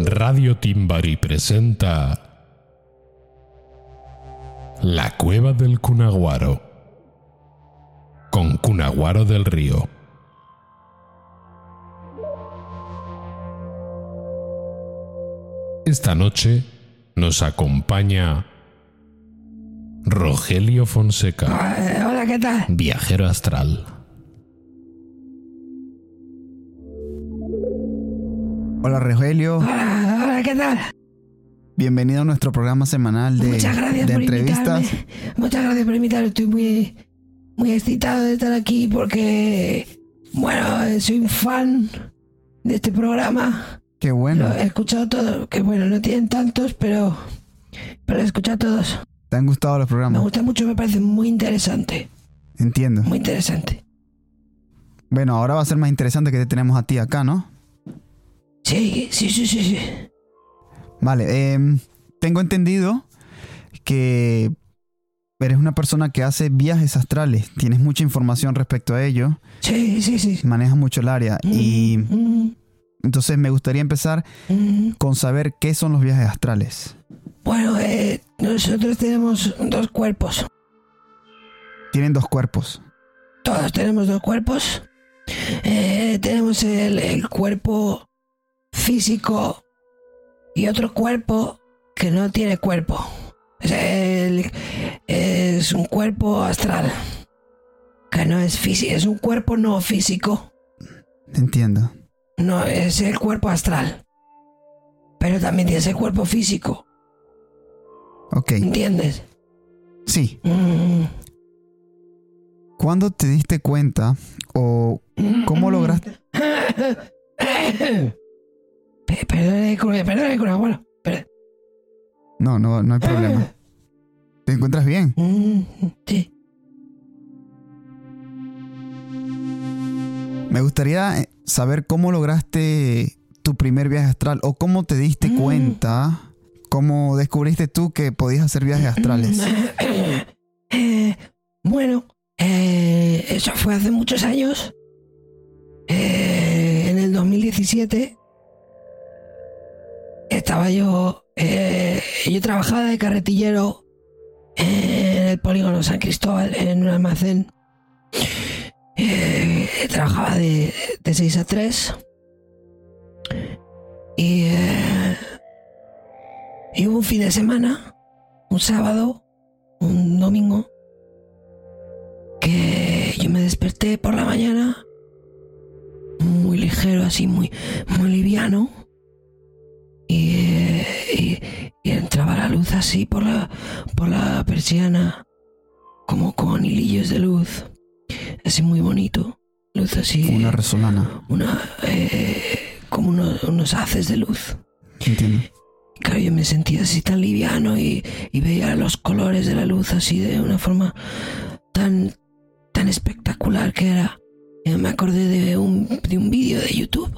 Radio Timbari presenta La Cueva del Cunaguaro con Cunaguaro del Río. Esta noche nos acompaña Rogelio Fonseca, hola, ¿qué tal? viajero astral. Hola Rogelio, Hola, hola, ¿qué tal? bienvenido a nuestro programa semanal de, Muchas gracias de por entrevistas. invitarme. Muchas gracias por invitarme. Estoy muy, muy excitado de estar aquí porque, bueno, soy un fan de este programa. Qué bueno, Lo he escuchado todo. Que bueno, no tienen tantos, pero, pero he escuchado todos. ¿te han gustado los Me programas? gusta mucho, me parece muy interesante. Entiendo. Muy interesante. Bueno, ahora va a ser más interesante que te tenemos a ti acá, ¿no? Sí, sí, sí, sí, sí. Vale, em, tengo entendido que eres una persona que hace viajes astrales, tienes mucha información respecto a ello, Sí, sí, sí. manejas mucho el área y Mm, entonces me gustaría empezar mm. con saber qué son los viajes astrales. Bueno, eh, nosotros tenemos dos cuerpos. Tienen dos cuerpos. Todos tenemos dos cuerpos. Eh, tenemos el, el cuerpo físico y otro cuerpo que no tiene cuerpo. Es, el- es un cuerpo astral. Que no es físico. Es un cuerpo no físico. Entiendo. No, es el cuerpo astral. Pero también tiene ese cuerpo físico. Ok, ¿Entiendes? sí. Mm. ¿Cuándo te diste cuenta o cómo lograste... Pe- Perdone, con- perdone, con abuelo. Per- No, no, no hay problema. ¿Te encuentras bien? Mm, Sí. Me gustaría eh, saber cómo lograste tu primer viaje astral o cómo te diste Mm. cuenta, cómo descubriste tú que podías hacer viajes astrales. Eh, bueno, eh, eso fue hace muchos años. Eh, en el 2017 estaba yo, eh, yo trabajaba de carretillero en el polígono San Cristóbal, en un almacén. Eh, trabajaba de, de 6 a 3. Y, eh, y hubo un fin de semana, un sábado, un domingo, que yo me desperté por la mañana, muy ligero, así, muy, muy liviano, y, y- y entraba la luz así por la, por la persiana, como con hilillos de luz, así muy bonito, luz así, Como una resolana. una, eh, como unos, unos haces de luz. Entiendo. Claro, yo me sentía así tan liviano y, y veía los colores de la luz así de una forma tan, tan espectacular que era. Me acordé de un, de un vídeo de YouTube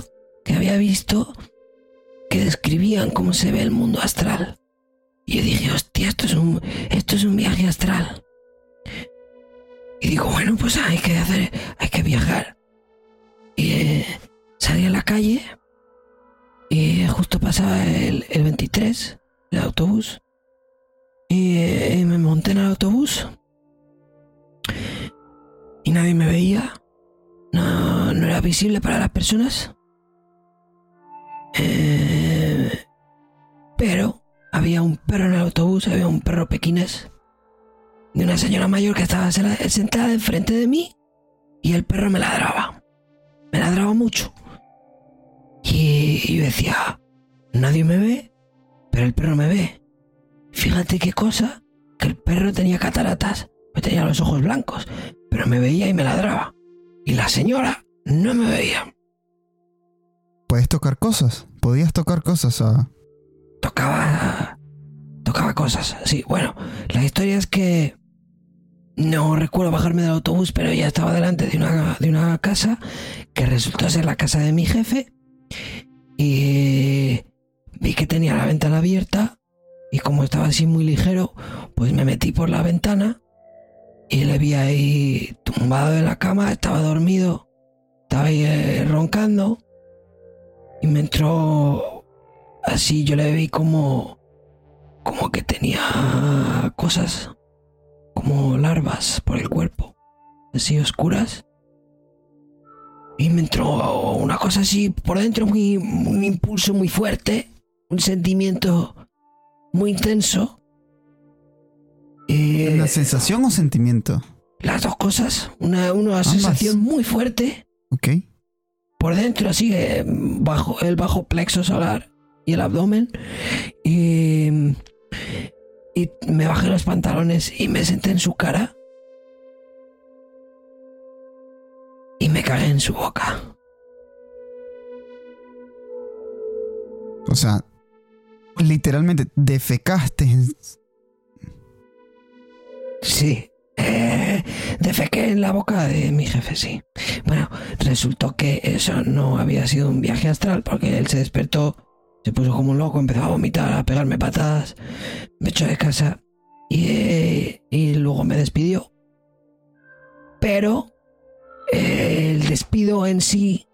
que había visto que describían cómo se ve el mundo astral. Y yo dije, hostia, esto es un, esto es un viaje astral. Y digo, bueno, pues hay que hacer, hay que viajar. Y eh, salí a la calle y justo pasaba el, el 23, el autobús. Y eh, me monté en el autobús. Y nadie me veía. No, no era visible para las personas. Eh, pero había un perro en el autobús, había un perro pequinés. De una señora mayor que estaba sentada enfrente de mí. Y el perro me ladraba. Me ladraba mucho. Y yo decía, nadie me ve, pero el perro me ve. Fíjate qué cosa, que el perro tenía cataratas, me tenía los ojos blancos, pero me veía y me ladraba. Y la señora no me veía. ¿Puedes tocar cosas? ¿Podías tocar cosas? ah? Tocaba... Tocaba cosas. Sí, bueno, la historia es que... No recuerdo bajarme del autobús, pero ya estaba delante de una, de una casa que resultó ser la casa de mi jefe. Y vi que tenía la ventana abierta y como estaba así muy ligero, pues me metí por la ventana y le vi ahí tumbado en la cama, estaba dormido, estaba ahí eh, roncando y me entró así yo le vi como como que tenía cosas como larvas por el cuerpo, así oscuras. Y me entró una cosa así por dentro, muy, un impulso muy fuerte, un sentimiento muy intenso. Eh, ¿Una sensación o sentimiento? las dos cosas, una, una sensación muy fuerte Ok. Por dentro, así, eh, bajo el bajo plexo solar y el abdomen. Y, y me bajé los pantalones y me senté en su cara. Y me cagué en su boca. O sea, literalmente defecaste. Sí. Defequé en la boca de mi jefe, sí. Bueno, resultó que eso no había sido un viaje astral porque él se despertó, se puso como un loco, empezó a vomitar, a pegarme patadas, me echó de casa y, eh, y luego me despidió. Pero eh, el despido en sí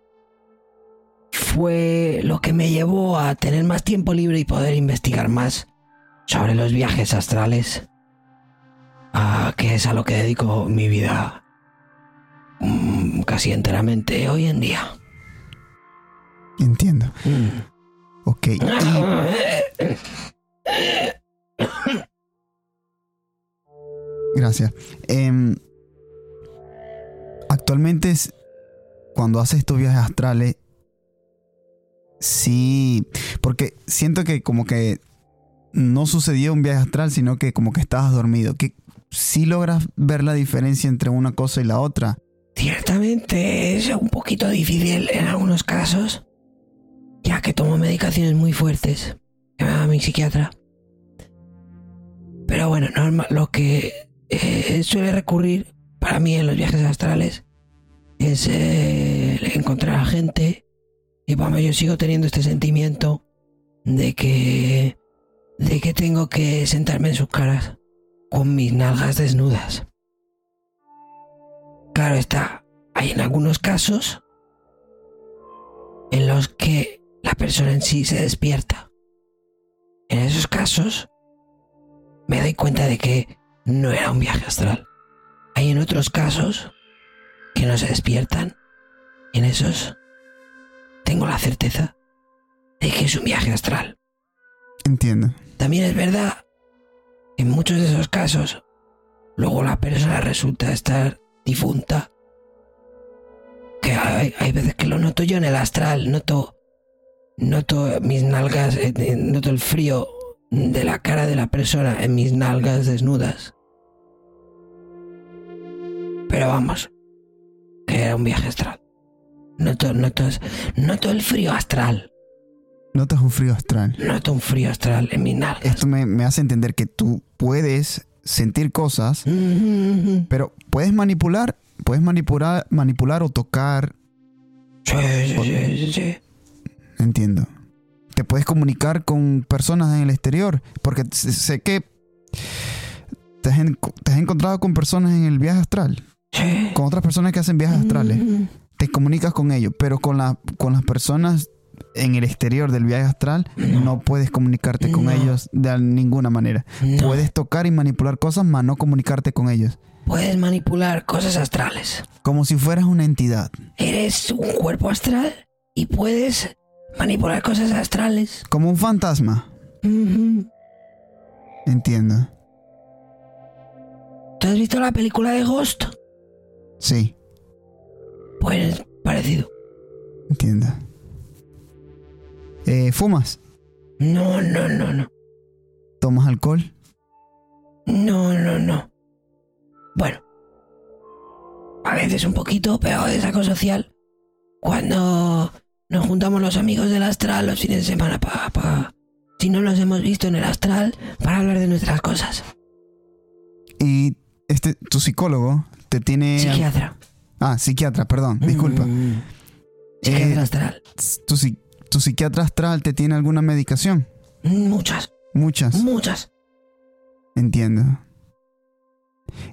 fue lo que me llevó a tener más tiempo libre y poder investigar más sobre los viajes astrales a que es a lo que dedico mi vida mm, casi enteramente hoy en día. Entiendo. Mm. Ok. Y gracias. Em, actualmente, es- cuando haces estos viajes astrales, sí. Porque siento que como que no sucedió un viaje astral, sino que como que estabas dormido. Que sí logras ver la diferencia entre una cosa y la otra. Ciertamente es un poquito difícil en algunos casos, ya que tomo medicaciones muy fuertes. que me da mi psiquiatra. Pero bueno, normal, lo que eh, suele recurrir para mí en los viajes astrales es eh, encontrar a gente y vamos, yo sigo teniendo este sentimiento de que de que tengo que sentarme en sus caras con mis nalgas desnudas. Claro está, hay en algunos casos en los que la persona en sí se despierta. En esos casos me doy cuenta de que no era un viaje astral. Hay en otros casos que no se despiertan. En esos tengo la certeza de que es un viaje astral. Entiendo. También es verdad en muchos de esos casos luego la persona resulta estar difunta. Que hay, veces que lo noto yo en el astral, noto, noto mis nalgas, eh, eh, noto el frío de la cara de la persona en mis nalgas desnudas. Pero vamos, que era un viaje astral. Noto, noto, noto el frío astral, Notas un frío astral. noto un frío astral en mis nalgas. Esto me, me hace entender que tú puedes sentir cosas, Sí, pero puedes manipular, puedes manipular, manipular o tocar, sí, sí, sí, sí. entiendo. Te puedes comunicar con personas en el exterior, porque sé- que te has, en- te has encontrado con personas en el viaje astral, Sí. con otras personas que hacen viajes astrales. Mm, Te comunicas con ellos, pero con, la, con las personas en el exterior del viaje astral No. no puedes comunicarte con No. ellos de ninguna manera. no. Puedes tocar y manipular cosas, mas no comunicarte con ellos. Puedes manipular cosas astrales. Como si fueras una entidad. Eres un cuerpo astral y puedes manipular cosas astrales. Como un fantasma. Entiendo. ¿Tú has visto la película de Ghost? Sí, Pues parecido. entiendo. Eh, ¿Fumas? No, no, no, no. ¿Tomas alcohol? No, no, no. Bueno. A veces un poquito, pero de saco social. Cuando nos juntamos los amigos del astral los fines de semana para... si no los hemos visto en el astral, para hablar de nuestras cosas. Y este, tu psicólogo te tiene... Psiquiatra. Ah, psiquiatra, perdón, disculpa. Mm. Psiquiatra Eh, astral. ¿Tu, tu psiquiatra astral te tiene alguna medicación? Muchas, Muchas. muchas. Entiendo.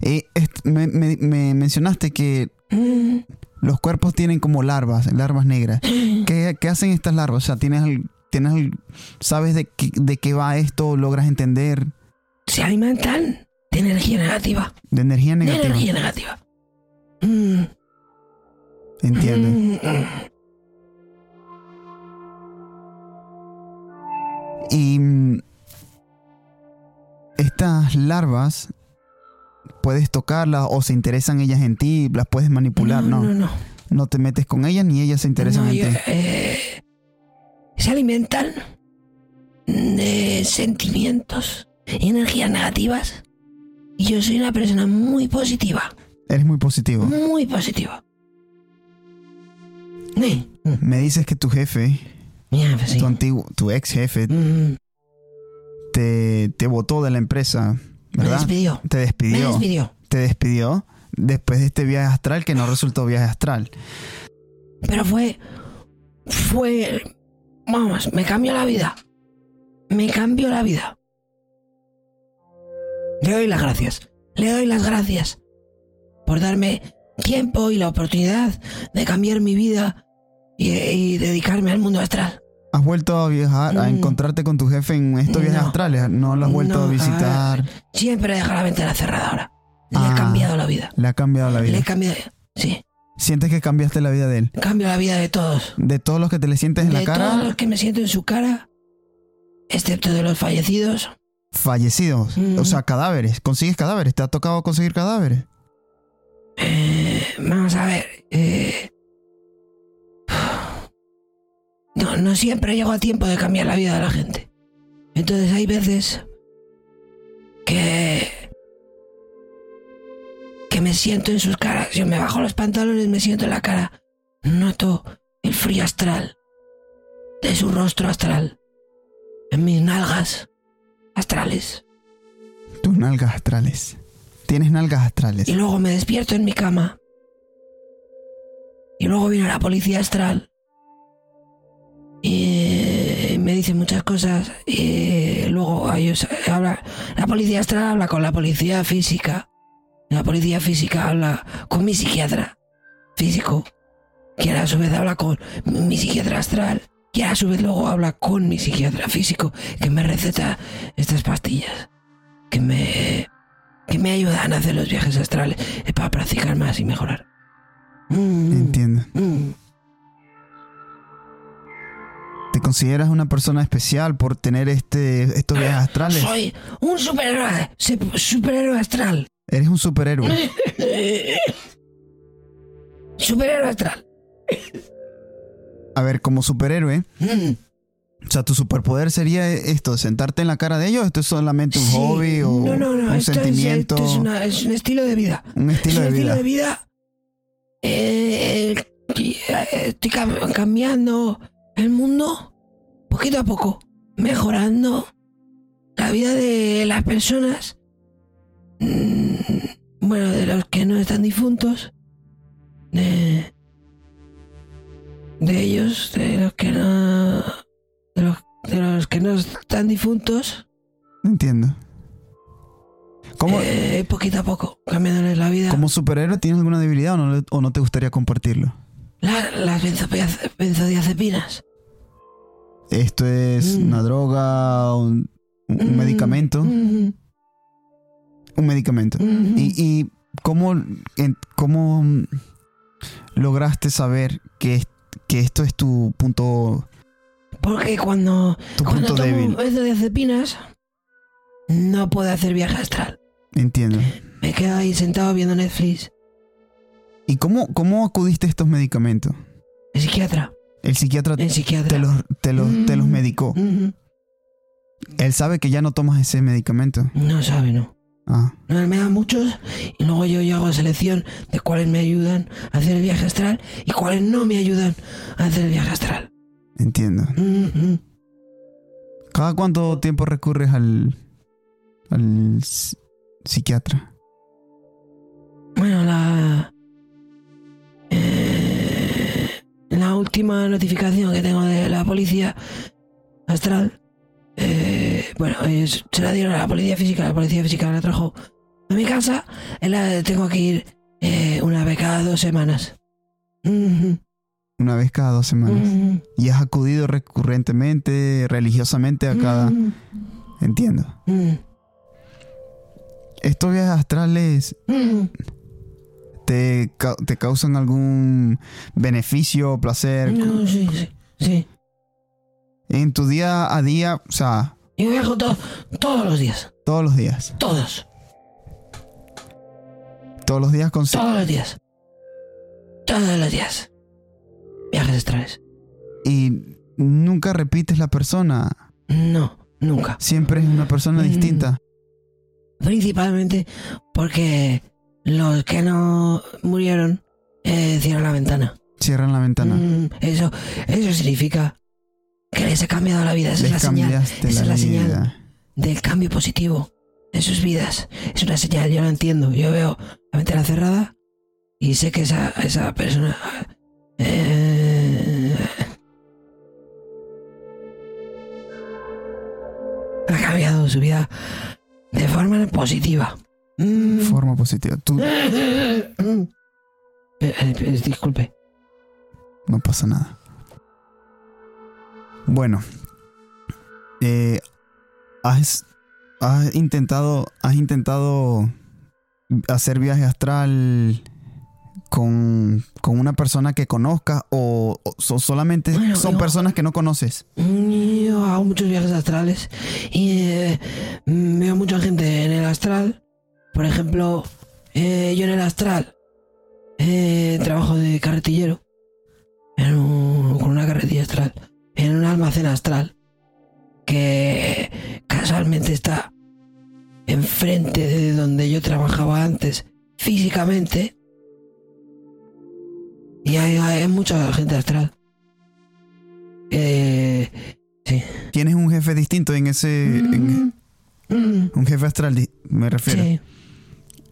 Eh, me, me- me mencionaste que Mm. los cuerpos tienen como larvas, larvas negras. ¿Qué, qué hacen estas larvas? O sea, ¿tienes ¿Tienes, ¿Sabes de qué, de qué va esto? ¿Logras entender? Se alimentan de energía negativa. De energía De negativa. energía negativa. Mm, Entiendo. mm, Y mm, estas larvas, puedes tocarlas o se interesan ellas en ti, las puedes manipular, ¿no? No, No, no, no. te metes con ellas ni ellas se interesan No, en yo, ti. eh, se alimentan de sentimientos y energías negativas. Y yo soy una persona muy positiva. Eres muy positivo. Muy positiva. Sí. Me dices que tu jefe, Pues sí. tu antiguo, tu ex jefe, Mm, te, te botó de la empresa, me ¿verdad? despidió. Te Me despidió. despidió. Te despidió después de este viaje astral que no resultó viaje astral. Pero fue. Fue. Vamos, me cambió la vida. Me cambió la vida. Le doy las gracias. Le doy las gracias por darme tiempo y la oportunidad de cambiar mi vida y, y dedicarme al mundo astral. ¿Has vuelto a viajar, a Mm. encontrarte con tu jefe en estos viajes No. astrales? ¿No lo has vuelto No, a a visitar? Siempre deja la ventana cerrada ahora. Le Ah. he cambiado la vida. Le ha cambiado la Le vida. he cambiado. Sí, ¿Sientes que cambiaste la vida de él? cambio la vida de todos. De todos los que te le sientes en de la todos cara, los que me siento en su cara, excepto de los fallecidos. fallecidos. Mm. O sea, cadáveres. ¿Consigues cadáveres? ¿Te ha tocado conseguir cadáveres? Eh, vamos a ver. eh, no, no siempre llego a tiempo de cambiar la vida de la gente. Entonces hay veces que que me siento en sus caras. Yo me bajo los pantalones, me siento en la cara. Noto el frío astral de su rostro astral en mis nalgas astrales. Tus nalgas astrales. Tienes nalgas astrales. Y luego me despierto en mi cama. Y luego viene la policía astral. Y me dice muchas cosas. Y luego ellos hablan. La policía astral habla con la policía física. La policía física habla con mi psiquiatra físico. Que a su vez habla con mi psiquiatra astral. Y a su vez luego habla con mi psiquiatra físico. Que me receta estas pastillas. Que me que me ayudan a hacer los viajes astrales eh, para practicar más y mejorar. Mm, Entiendo. mm. Consideras una persona especial por tener este, estos viajes astrales? Soy un superhéroe, superhéroe astral. Eres un superhéroe. superhéroe astral. A ver, como superhéroe, Mm. o sea, tu superpoder sería esto, sentarte en la cara de ellos, esto es solamente un Sí. hobby o no, no, no, un esto es- sentimiento, esto es, una- es un estilo de vida. un estilo es de un vida. estilo de vida. eh, eh, estoy cam- cambiando el mundo poquito a poco, mejorando la vida de las personas. mm, Bueno, de los que no están difuntos. De, de ellos, de los que no. De los, de los que no están difuntos. Entiendo. ¿Cómo, eh, poquito a poco, cambiándoles la vida. como superhéroe tienes alguna debilidad o no, o no te gustaría compartirlo? La- las benzodiaz- benzodiazepinas. Esto es Mm. una droga, un, un Mm, medicamento, mm, un medicamento. mm, ¿Y, y cómo, en- cómo lograste saber que, que esto es tu punto, Porque cuando, tu cuando punto tomo débil? benzodiazepinas, no puedo hacer viaje astral. Entiendo. Me quedo ahí sentado viendo Netflix. ¿Y cómo, cómo acudiste a estos medicamentos? El psiquiatra. El psiquiatra El psiquiatra. te los, te los, te los Mm. medicó. Él sabe que ya no tomas ese medicamento. No sabe, no. Ah, No, él me da muchos y luego yo, yo hago selección de cuáles me ayudan a hacer el viaje astral y cuáles no me ayudan a hacer el viaje astral. entiendo. ¿Cada cuánto tiempo recurres al, al ps- psiquiatra? Bueno, la. Última notificación que tengo de la policía astral. eh, bueno, es- se la dieron a la policía física. La policía física la trajo a mi casa. y la tengo que ir eh, una vez cada dos semanas. Una vez cada dos semanas. Mm, Y has acudido recurrentemente, religiosamente a cada... mm, Entiendo. ¿Estos viajes astrales. Te, ca- te causan algún beneficio o placer? No, sí, sí, sí. En tu día a día, o sea, Yo viajo to- todos los días. todos los días. Todos. Todos los días con... Todos los días. Todos los días. Viajes astrales. Y nunca repites la persona. No, nunca. Siempre es una persona Mm. distinta. Principalmente porque los que no murieron eh, cierran la ventana. Cierran la ventana. Mm, eso, eso significa que les he cambiado la vida. Esa es la señal. esa la es la señal. del cambio positivo en sus vidas. Es una señal, yo la entiendo. Yo veo la ventana cerrada y sé que esa, esa persona eh, ha cambiado su vida de forma positiva. Mm. Forma positiva. Tú Eh, eh, disculpe. no pasa nada. Bueno. Eh, has, has intentado. Has intentado hacer viaje astral con, con una persona que conozcas o, o so- solamente Bueno, son yo- personas que no conoces. Mm, Yo hago muchos viajes astrales y eh, veo mucha gente en el astral. Por ejemplo, eh, yo en el astral eh, trabajo de carretillero en un- con una carretilla astral en un almacén astral que casualmente está enfrente de donde yo trabajaba antes físicamente y hay, hay mucha gente astral. Eh, Tienes un jefe distinto en ese. en- Mm, un jefe astral, me refiero. sí,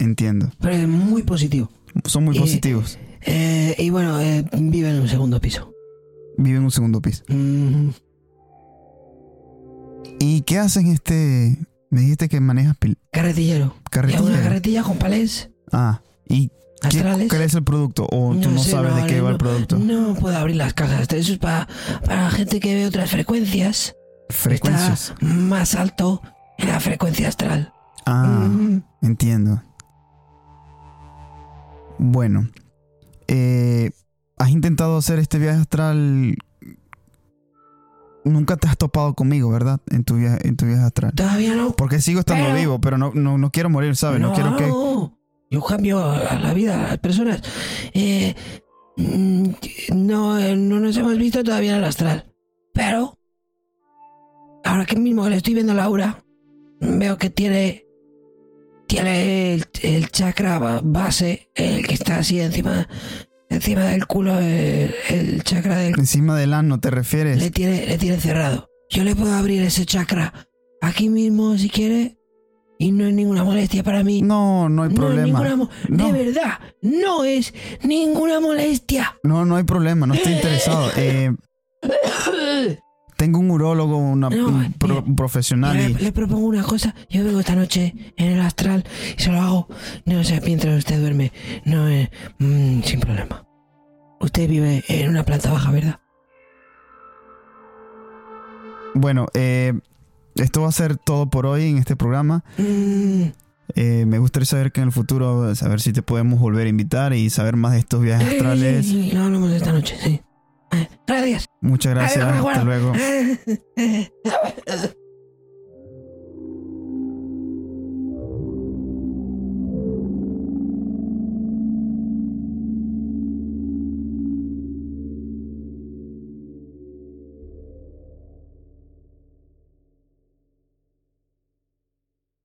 Entiendo. pero es muy positivo. Son muy Y- positivos. Eh, y bueno, eh, vive en un segundo piso. Viven en un segundo piso. Mm, ¿Y qué hacen este? Me dijiste que manejas pil- carretillero. Y carretilla. una carretilla con palés Ah, ¿y qué, cuál es el producto? ¿O tú no, sé, sabes de qué va el no- producto? No puedo abrir las cajas. Eso es para, para gente que ve otras frecuencias. Frecuencias. Está más alto en la frecuencia astral. Ah, Mm, entiendo. Bueno, eh, has intentado hacer este viaje astral. Nunca te has topado conmigo, ¿verdad? En tu viaje, en tu viaje astral. Todavía no. Porque sigo estando Pero- vivo, pero no, no, no quiero morir, ¿sabes? No, quiero que. Yo cambio a la vida a las personas. Eh, mm, no, no nos hemos visto todavía en el astral. Pero, ahora que mismo le estoy viendo a Laura, veo que tiene. Tiene el, el chakra ba- base, el que está así encima, encima del culo, el, el chakra del Encima del ano, ¿te refieres? le tiene, le tiene cerrado. Yo le puedo abrir ese chakra aquí mismo si quiere y no es ninguna molestia para mí. No, no hay No es problema. ninguna No. De verdad, no es ninguna molestia. No, no hay problema, no estoy interesado. Eh, tengo un urólogo, una- No, un pro- mira, profesional le, y le propongo una cosa. Yo vengo esta noche en el astral y se lo hago. No sé, mientras usted duerme. No, eh, mm, sin problema. Usted vive en una planta baja, ¿verdad? bueno, eh, esto va a ser todo por hoy en este programa. Mm, Eh, me gustaría saber que en el futuro, saber si te podemos volver a invitar y saber más de estos viajes astrales. lo hablamos esta noche, sí. Gracias. Muchas gracias, Adiós, hasta luego.